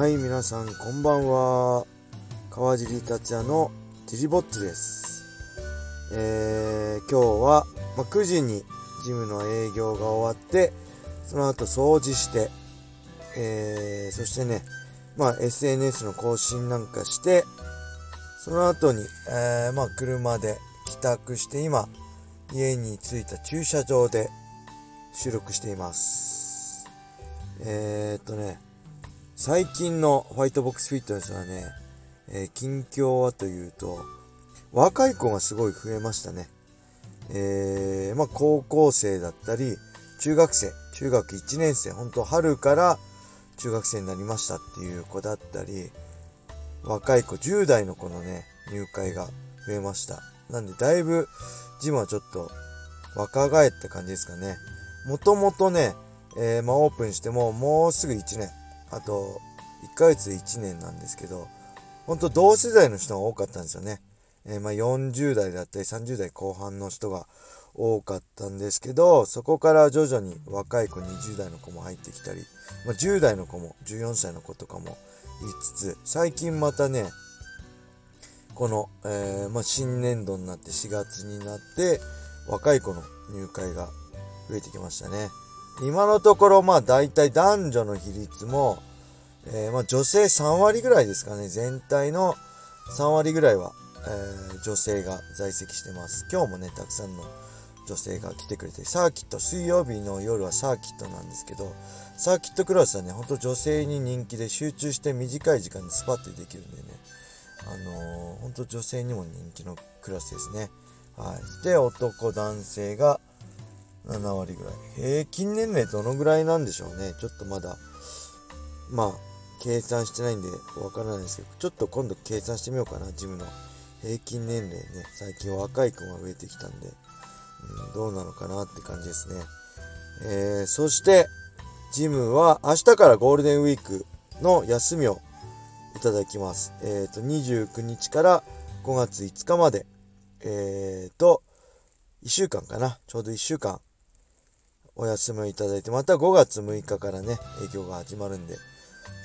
はい皆さんこんばんは。川尻達也のジリボッツです。えー、今日は、ま、9時にジムの営業が終わってその後掃除してえー、そしてねま SNS の更新なんかしてその後に、えー、ま車で帰宅して今家に着いた駐車場で収録しています。えー、っとね最近のファイトボックスフィットネスはね、えー、近況はというと、若い子がすごい増えましたね。えー、まあ、高校生だったり、中学生、中学1年生、本当春から中学生になりましたっていう子だったり、若い子、10代の子のね、入会が増えました。なんで、だいぶ、ジムはちょっと若返った感じですかね。もともとね、えー、まあ、オープンしてももうすぐ1年、あと1ヶ月で1年なんですけど、ほんと同世代の人が多かったんですよね。えー、まあ、40代だったり30代後半の人が多かったんですけど、そこから徐々に若い子20代の子も入ってきたり、まあ、10代の子も14歳の子とかもいつつ、最近またね、この、えー、まあ、新年度になって4月になって、若い子の入会が増えてきましたね。今のところ、まあ大体男女の比率も、えー、まあ女性3割ぐらいですかね。全体の3割ぐらいは、えー、女性が在籍してます。今日もね、たくさんの女性が来てくれて、サーキット、水曜日の夜はサーキットなんですけど、サーキットクラスはね、ほんと女性に人気で集中して短い時間でスパッとできるんでね、あのー、ほんと女性にも人気のクラスですね。はい。で、男、男性が、7割ぐらい。平均年齢どのぐらいなんでしょうね？ちょっとまだ、まあ、計算してないんでわからないですけど、ちょっと今度計算してみようかな、ジムの平均年齢ね。最近若い子が増えてきたんで、うん、どうなのかなって感じですね。えー、そして、ジムは明日からゴールデンウィークの休みをいただきます。えっ、ー、と、29日から5月5日まで、えっ、ー、と、1週間かな。ちょうど1週間お休みをいただいて、また5月6日からね、営業が始まるんで、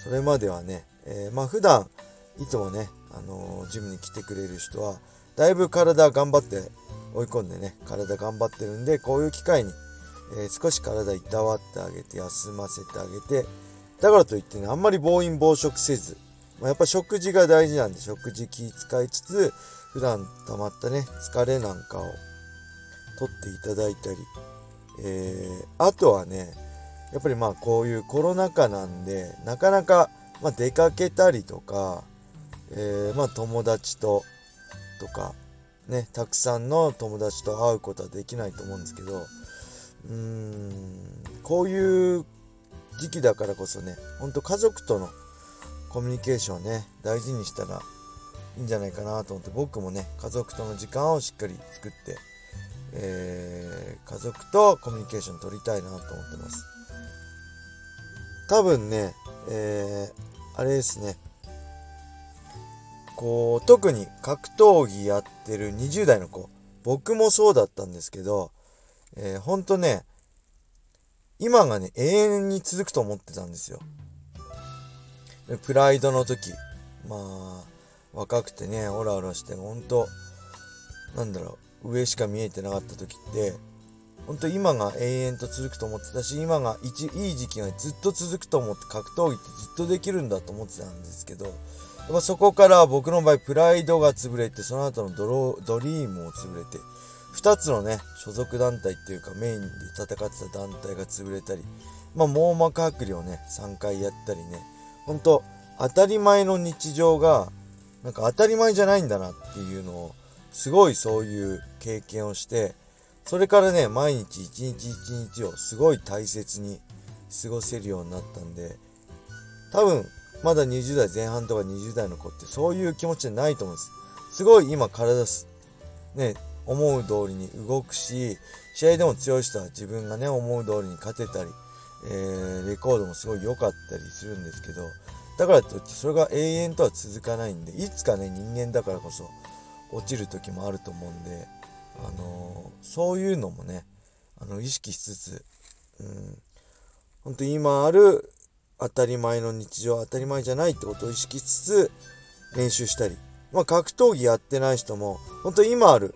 それまではね、えー、まあ普段、いつもね、あのー、ジムに来てくれる人は、だいぶ体頑張って追い込んでね、体頑張ってるんで、こういう機会に、えー、少し体いたわってあげて、休ませてあげて、だからといってね、あんまり暴飲暴食せず、まあ、やっぱ食事が大事なんで、食事気使いつつ、普段溜まったね、疲れなんかを取っていただいたり、えー、あとはね、やっぱりまあこういうコロナ禍なんで、なかなか、まあ、出かけたりとか、えー、まあ友達と、とか、ね、たくさんの友達と会うことはできないと思うんですけど、うーん、こういう時期だからこそね、ほんと家族とのコミュニケーションをね、大事にしたらいいんじゃないかなと思って、僕もね、家族との時間をしっかり作って、えー、家族とコミュニケーション取りたいなと思ってます。多分ね、えー、あれですね。こう、特に格闘技やってる20代の子、僕もそうだったんですけど、えー、ほんとね、今がね、永遠に続くと思ってたんですよ。プライドの時、まあ、若くてね、オラオラして、ほんと、なんだろう、上しか見えてなかった時って本当今が永遠と続くと思ってたし今が一いい時期がずっと続くと思って格闘技ってずっとできるんだと思ってたんですけどまそこから僕の場合プライドが潰れてその後のドロドリームも潰れて2つのね所属団体っていうかメインで戦ってた団体が潰れたりまあ網膜剥離をね3回やったりね本当当たり前の日常がなんか当たり前じゃないんだなっていうのをすごいそういう経験をして、それからね、毎日一日一日をすごい大切に過ごせるようになったんで、多分、まだ20代前半とか20代の子ってそういう気持ちじゃないと思うんです。すごい今体す、ね、思う通りに動くし、試合でも強い人は自分がね、思う通りに勝てたり、えー、レコードもすごい良かったりするんですけど、だからといってそれが永遠とは続かないんで、いつかね、人間だからこそ、落ちる時もあると思うんで、あのそういうのもね、あの意識しつつ、うん、本当今ある当たり前の日常当たり前じゃないってことを意識しつつ練習したり、まあ、格闘技やってない人も本当今ある。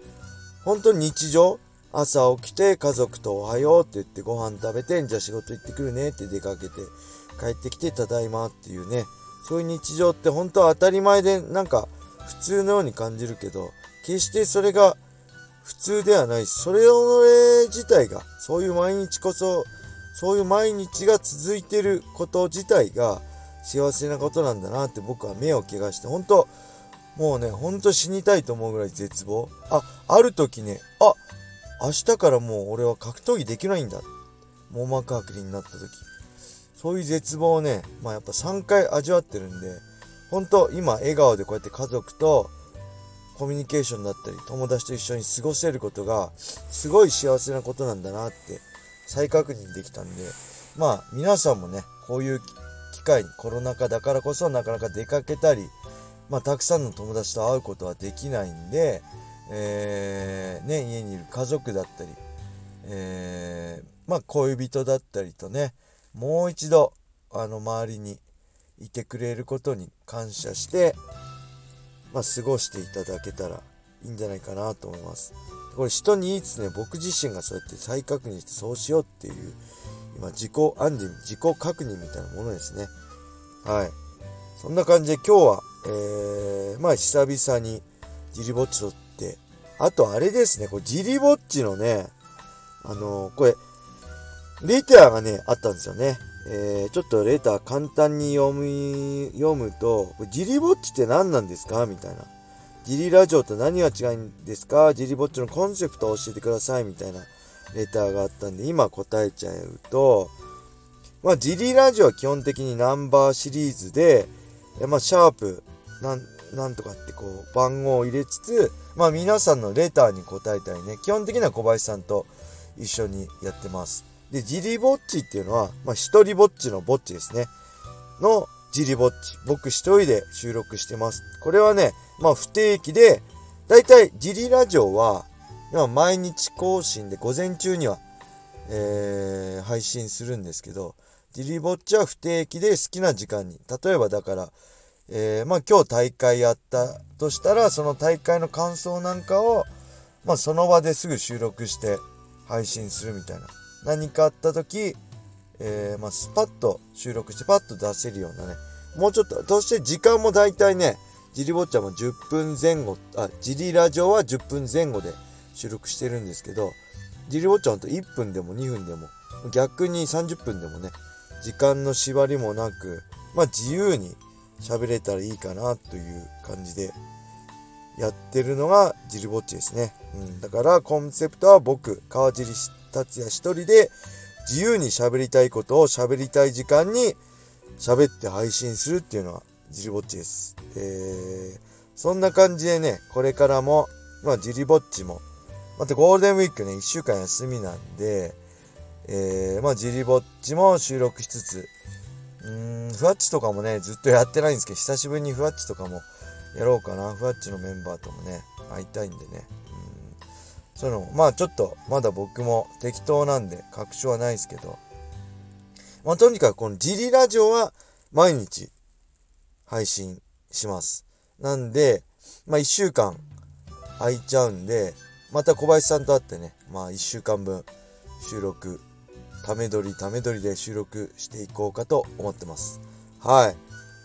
本当に日常朝起きて家族とおはようって言ってご飯食べてじゃあ仕事行ってくるねって出かけて帰ってきてただいまっていうね。そういう日常って本当は当たり前でなんか普通のように感じるけど決してそれが普通ではない。それ自体がそういう毎日こそそういう毎日が続いてること自体が幸せなことなんだなって僕は目を怪我して本当もうねほんと死にたいと思うぐらい絶望。あある時ねあ明日からもう俺は格闘技できないんだ。網膜剥離になった時。そういう絶望をねまあやっぱ3回味わってるんで本当今笑顔でこうやって家族とコミュニケーションだったり友達と一緒に過ごせることがすごい幸せなことなんだなって再確認できたんでまあ皆さんもねこういう機会にコロナ禍だからこそなかなか出かけたりまあたくさんの友達と会うことはできないんでえー、ね家にいる家族だったりえー、まあ恋人だったりとねもう一度あの周りにいてくれることに感謝して、まあ、過ごしていただけたらいいんじゃないかなと思います。これ人に言いつね、僕自身がそうやって再確認してそうしようっていう、今自己暗示、自己確認みたいなものですね。はい。そんな感じで今日は、えー、まあ久々にジリぼっちとって、あとあれですね、これジリぼっちのね、あのー、これ、レターがね、あったんですよね。えー、ちょっとレター簡単に読み、読むと、ジリぼっちって何なんですか？みたいな。ジリラジオと何が違うんですか？ジリぼっちのコンセプトを教えてくださいみたいなレターがあったんで、今答えちゃうと、まあ、ジリラジオは基本的にナンバーシリーズで、まあ、シャープ、なん、なんとかってこう、番号を入れつつ、まあ、皆さんのレターに答えたりね、基本的には小林さんと一緒にやってます。で、ジリぼっちっていうのは、まあ、一人ぼっちのぼっちですね。の、ジリぼっち。僕一人で収録してます。これはね、まあ、不定期で、だいたいジリラジオは、今毎日更新で午前中には、えー、配信するんですけど、ジリぼっちは不定期で好きな時間に。例えばだから、えー、まあ今日大会やったとしたら、その大会の感想なんかを、まあその場ですぐ収録して配信するみたいな。何かあった時、えー、まあ、スパッと収録してパッと出せるようなね、もうちょっと、そして時間も大体ね、ジリボッチャも10分前後、あ、ジリラジオは10分前後で収録してるんですけど、ジリボッチャほんと1分でも2分でも、逆に30分でもね、時間の縛りもなく、まあ自由に喋れたらいいかなという感じでやってるのがジリボッチですね。うん、だからコンセプトは僕、川尻達也一人で自由に喋りたいことを喋りたい時間に喋って配信するっていうのはジリぼっちです。えー、そんな感じでね、これからも、まあジリぼっちも、またゴールデンウィークね、一週間休みなんで、えー、まあジリぼっちも収録しつつ、うーん、ふわっちとかもね、ずっとやってないんですけど、久しぶりにふわっちとかもやろうかな。ふわっちのメンバーともね、会いたいんでね。そういうのまあちょっとまだ僕も適当なんで確証はないですけど、まあとにかくこのジリラジオは毎日配信します。なんで、まあ一週間空いちゃうんで、また小林さんと会ってね、まあ一週間分収録、ため撮りため撮りで収録していこうかと思ってます。はい。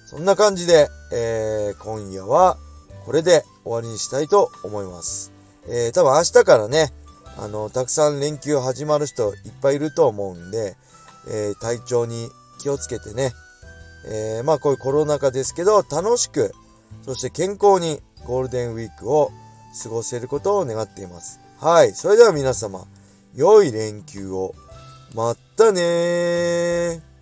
そんな感じで、えー、今夜はこれで終わりにしたいと思います。えー、多分明日からね、あの、たくさん連休始まる人いっぱいいると思うんで、えー、体調に気をつけてね、えー、まあこういうコロナ禍ですけど、楽しく、そして健康にゴールデンウィークを過ごせることを願っています。はい。それでは皆様、良い連休を。またねー。